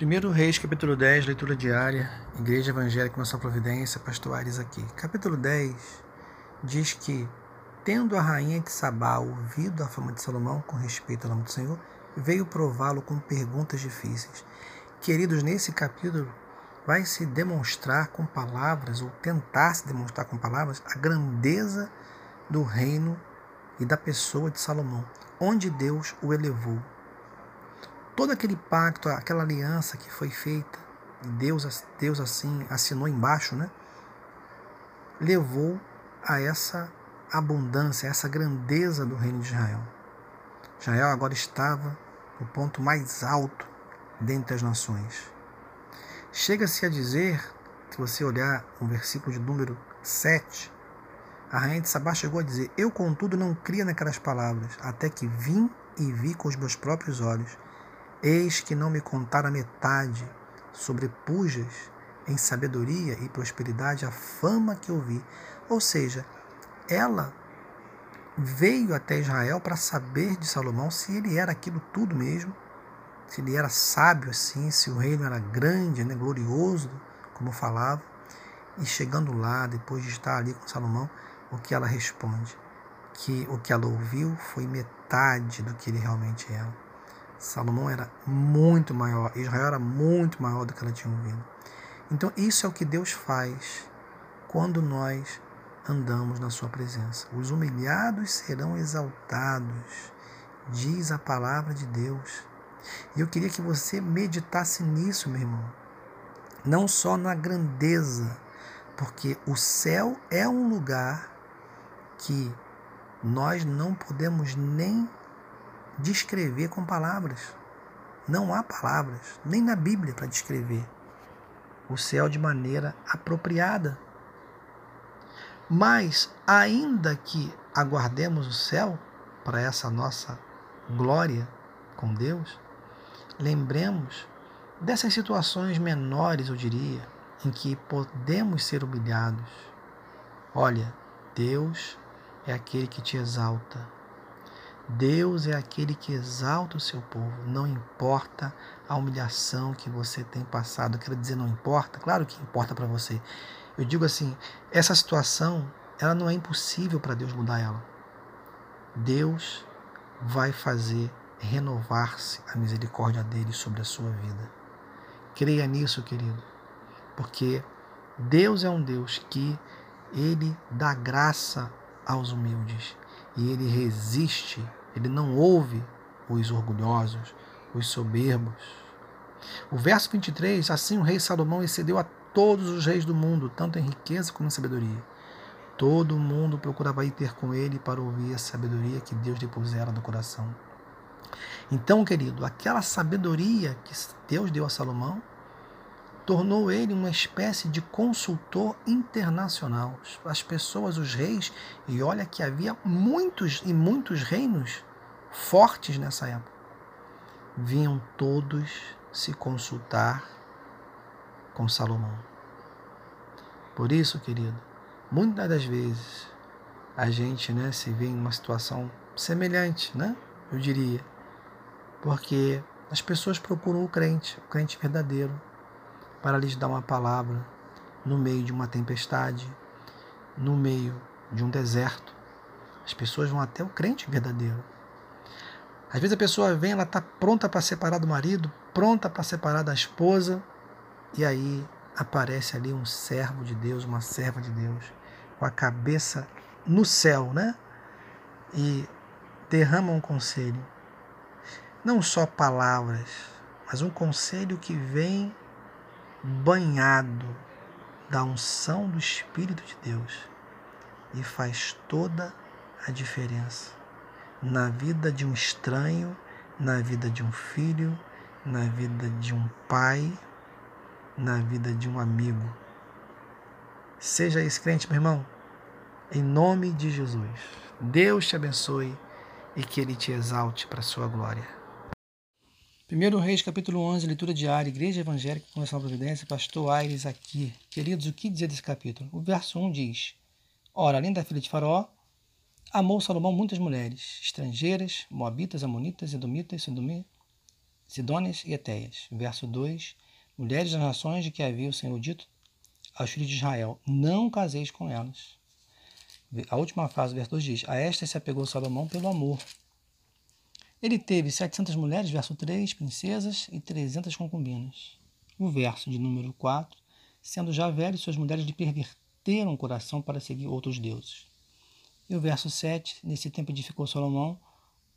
1 Reis, capítulo 10, leitura diária, Igreja Evangélica Nossa Providência, Pastor Ares aqui. Capítulo 10 diz que, tendo a rainha de Sabá ouvido a fama de Salomão com respeito ao nome do Senhor, veio prová-lo com perguntas difíceis. Queridos, nesse capítulo vai se demonstrar com palavras, ou tentar se demonstrar com palavras, a grandeza do reino e da pessoa de Salomão, onde Deus o elevou todo aquele pacto, aquela aliança que foi feita, Deus, Deus assim assinou embaixo, né? Levou a essa abundância, a essa grandeza do reino de Israel. Israel agora estava no ponto mais alto dentre as nações. Chega-se a dizer, se você olhar o versículo de número 7, a rainha de Sabá chegou a dizer: Eu, contudo, não cria naquelas palavras, até que vim e vi com os meus próprios olhos Eis que não me contaram a metade, sobrepujas em sabedoria e prosperidade a fama que eu vi. Ou seja, ela veio até Israel para saber de Salomão se ele era aquilo tudo mesmo, se ele era sábio assim, se o reino era grande, né, glorioso, como falava. E chegando lá, depois de estar ali com Salomão, o que ela responde? Que o que ela ouviu foi metade do que ele realmente era. Salomão era muito maior, Israel era muito maior do que ela tinha ouvido. Então, isso é o que Deus faz quando nós andamos na Sua presença. Os humilhados serão exaltados, diz a palavra de Deus. E eu queria que você meditasse nisso, meu irmão. Não só na grandeza, porque o céu é um lugar que nós não podemos nem descrever com palavras. Não há palavras, nem na Bíblia, para descrever o céu de maneira apropriada. Mas, ainda que aguardemos o céu para essa nossa glória com Deus, lembremos dessas situações menores, eu diria, em que podemos ser humilhados. Olha, Deus é aquele que te exalta, Deus é aquele que exalta o seu povo, não importa a humilhação que você tem passado. Quero dizer, não importa? Claro que importa para você. Eu digo assim, essa situação, ela não é impossível para Deus mudar ela. Deus vai fazer renovar-se a misericórdia dele sobre a sua vida. Creia nisso, querido, porque Deus é um Deus que ele dá graça aos humildes e ele resiste ele não ouve os orgulhosos, os soberbos. O verso 23, assim o rei Salomão excedeu a todos os reis do mundo, tanto em riqueza como em sabedoria. Todo mundo procurava ir ter com ele para ouvir a sabedoria que Deus lhe pusera no coração. Então, querido, aquela sabedoria que Deus deu a Salomão tornou ele uma espécie de consultor internacional. As pessoas, os reis, e olha que havia muitos e muitos reinos fortes nessa época, vinham todos se consultar com Salomão. Por isso, querido, muitas das vezes a gente né, se vê em uma situação semelhante, né? Eu diria. Porque as pessoas procuram o crente, o crente verdadeiro, para lhes dar uma palavra no meio de uma tempestade, no meio de um deserto. As pessoas vão até o crente verdadeiro às vezes a pessoa vem, ela está pronta para separar do marido, pronta para separar da esposa, e aí aparece ali um servo de Deus, uma serva de Deus, com a cabeça no céu, né? E derrama um conselho. Não só palavras, mas um conselho que vem banhado da unção do Espírito de Deus e faz toda a diferença na vida de um estranho, na vida de um filho, na vida de um pai, na vida de um amigo. Seja esse crente, meu irmão, em nome de Jesus. Deus te abençoe e que Ele te exalte para a sua glória. 1 Reis, capítulo 11, leitura diária, Igreja Evangélica Convenção Providência, Pastor Aires aqui. Queridos, o que dizer desse capítulo? O verso 1 diz: Ora, além da filha de Faraó, Amou Salomão muitas mulheres, estrangeiras, moabitas, amonitas, edomitas, Sidônias e Etéias. Verso 2: Mulheres das nações de que havia o Senhor dito aos filhos de Israel: Não caseis com elas. A última frase do verso 2 diz: A esta se apegou Salomão pelo amor. Ele teve 700 mulheres, verso 3, princesas e 300 concubinas. O verso de número 4, sendo já velho, suas mulheres lhe perverteram o coração para seguir outros deuses. E o verso 7, nesse tempo edificou Salomão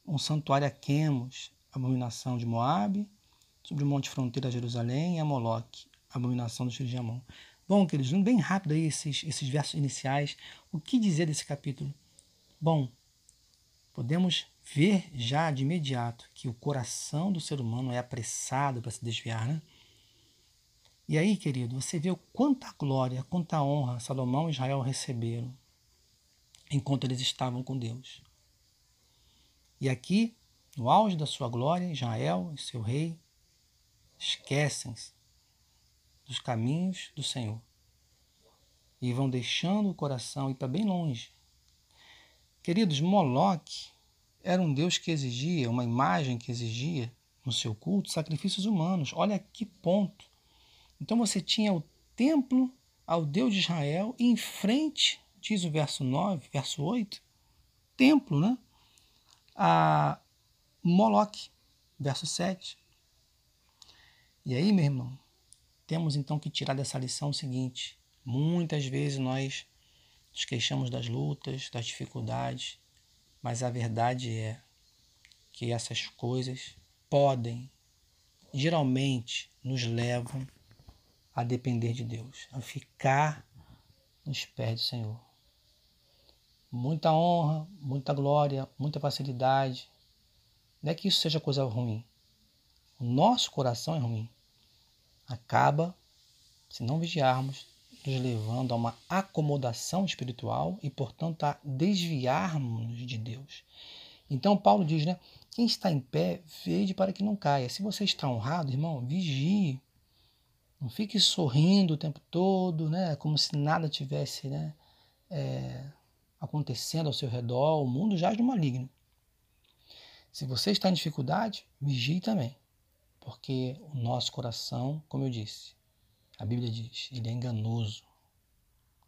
um santuário a Quemos, abominação de Moabe, sobre o monte fronteira a Jerusalém, e a Moloque, abominação dos filhos de Amon. Bom, queridos, bem rápido aí esses, esses versos iniciais. O que dizer desse capítulo? Bom, podemos ver já de imediato que o coração do ser humano é apressado para se desviar, né? E aí, querido, você vê quanta glória, quanta honra Salomão e Israel receberam enquanto eles estavam com Deus. E aqui, no auge da sua glória, Israel e seu rei esquecem-se dos caminhos do Senhor e vão deixando o coração ir para bem longe. Queridos, Moloque era um Deus que exigia, uma imagem que exigia no seu culto sacrifícios humanos. Olha que ponto. Então você tinha o templo ao Deus de Israel e em frente, diz o verso 9, verso 8, templo, né? a Moloque, verso 7. E aí, meu irmão, temos então que tirar dessa lição o seguinte: muitas vezes nós nos queixamos das lutas, das dificuldades, mas a verdade é que essas coisas podem, geralmente, nos levam a depender de Deus, a ficar nos pés do Senhor muita honra, muita glória, muita facilidade. Não é que isso seja coisa ruim. O nosso coração é ruim. Acaba, se não vigiarmos, nos levando a uma acomodação espiritual e, portanto, a desviarmos de Deus. Então, Paulo diz, né? Quem está em pé, veja para que não caia. Se você está honrado, irmão, vigie. Não fique sorrindo o tempo todo, né? Como se nada tivesse, né? É, acontecendo ao seu redor, o mundo jaz no maligno. Se você está em dificuldade, vigie também, porque o nosso coração, como eu disse, a Bíblia diz, ele é enganoso,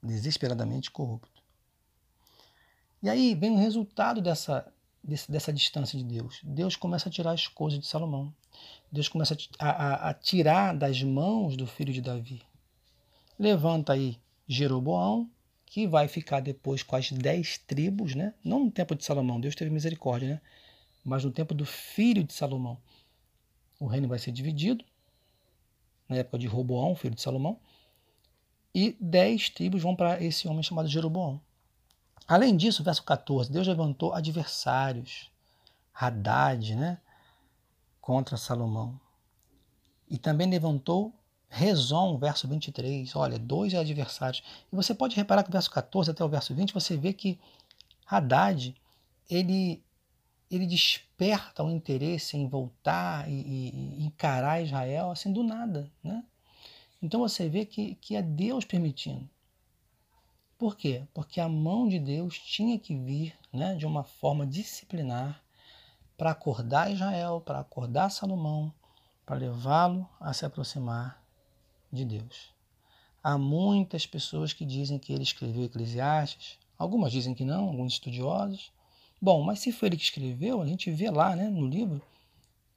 desesperadamente corrupto. E aí vem o resultado dessa, dessa distância de Deus. Deus começa a tirar as coisas de Salomão. Deus começa a, a, a tirar das mãos do filho de Davi. Levanta aí Jeroboão, que vai ficar depois com as dez tribos, né? não no tempo de Salomão, Deus teve misericórdia, né? mas no tempo do filho de Salomão. O reino vai ser dividido, na época de Roboão, filho de Salomão, e dez tribos vão para esse homem chamado Jeroboão. Além disso, verso 14, Deus levantou adversários, Haddad, né, contra Salomão. E também levantou Rezon, verso 23, olha, dois adversários. E você pode reparar que o verso 14 até o verso 20, você vê que Haddad, ele, ele desperta o interesse em voltar e, e, encarar Israel assim do nada, né? Então você vê que, que é Deus permitindo. Por quê? Porque a mão de Deus tinha que vir né, de uma forma disciplinar para acordar Israel, para acordar Salomão, para levá-lo a se aproximar de Deus. Há muitas pessoas que dizem que ele escreveu Eclesiastes, algumas dizem que não, alguns estudiosos. Bom, mas se foi ele que escreveu, a gente vê lá né, no livro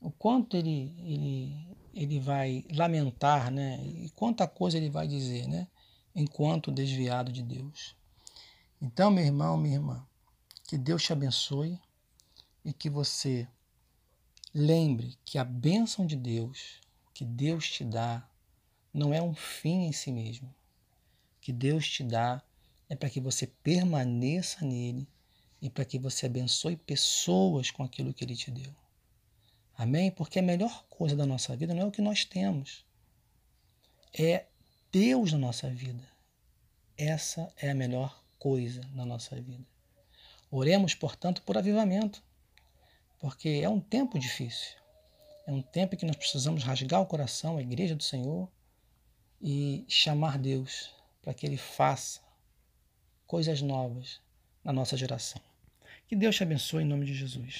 o quanto ele, ele, ele vai lamentar né, e quanta coisa ele vai dizer né, enquanto desviado de Deus. Então, meu irmão, minha irmã, que Deus te abençoe e que você lembre que a bênção de Deus, que Deus te dá, não é um fim em si mesmo. Que Deus te dá é para que você permaneça nele e para que você abençoe pessoas com aquilo que ele te deu. Amém? Porque a melhor coisa da nossa vida não é o que nós temos, é Deus na nossa vida. Essa é a melhor coisa na nossa vida. Oremos, portanto, por avivamento, porque é um tempo difícil. É um tempo em que nós precisamos rasgar o coração, a igreja do Senhor, e chamar Deus para que Ele faça coisas novas na nossa geração. Que Deus te abençoe em nome de Jesus.